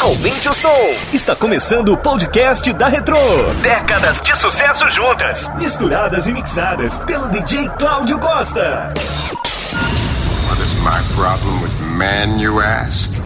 Aumente o som. Está começando o podcast da Retro. Décadas de sucesso juntas, misturadas e mixadas pelo DJ Cláudio Costa. What is my problem with man, you ask?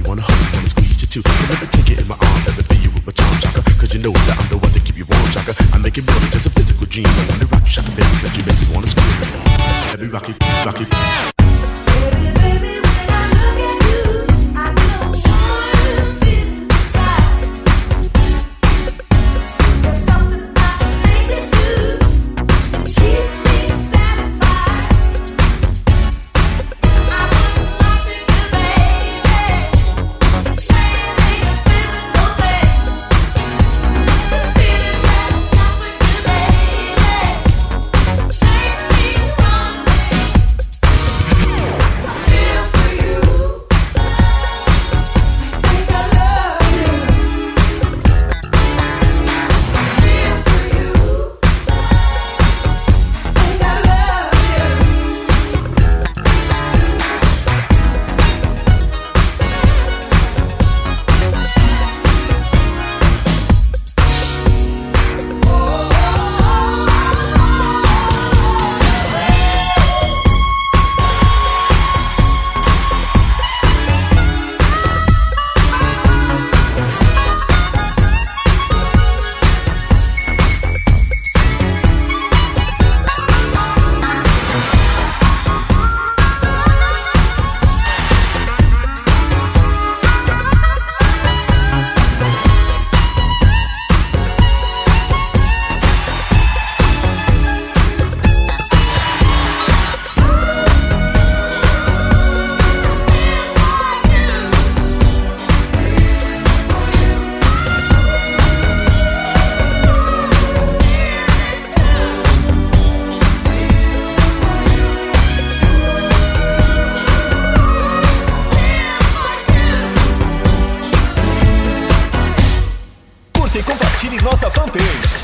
you, wanna hug you, wanna squeeze you too. And never take it in my arms, never feel you with my charm, chaka. Cause you know that I'm the one that keep you warm, chaka. I make it more than just a physical dream. I wanna rock you, chaka, baby, cause you make me wanna scream. Let me rock you, rock you.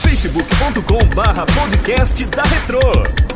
facebook.com barra podcast da Retro.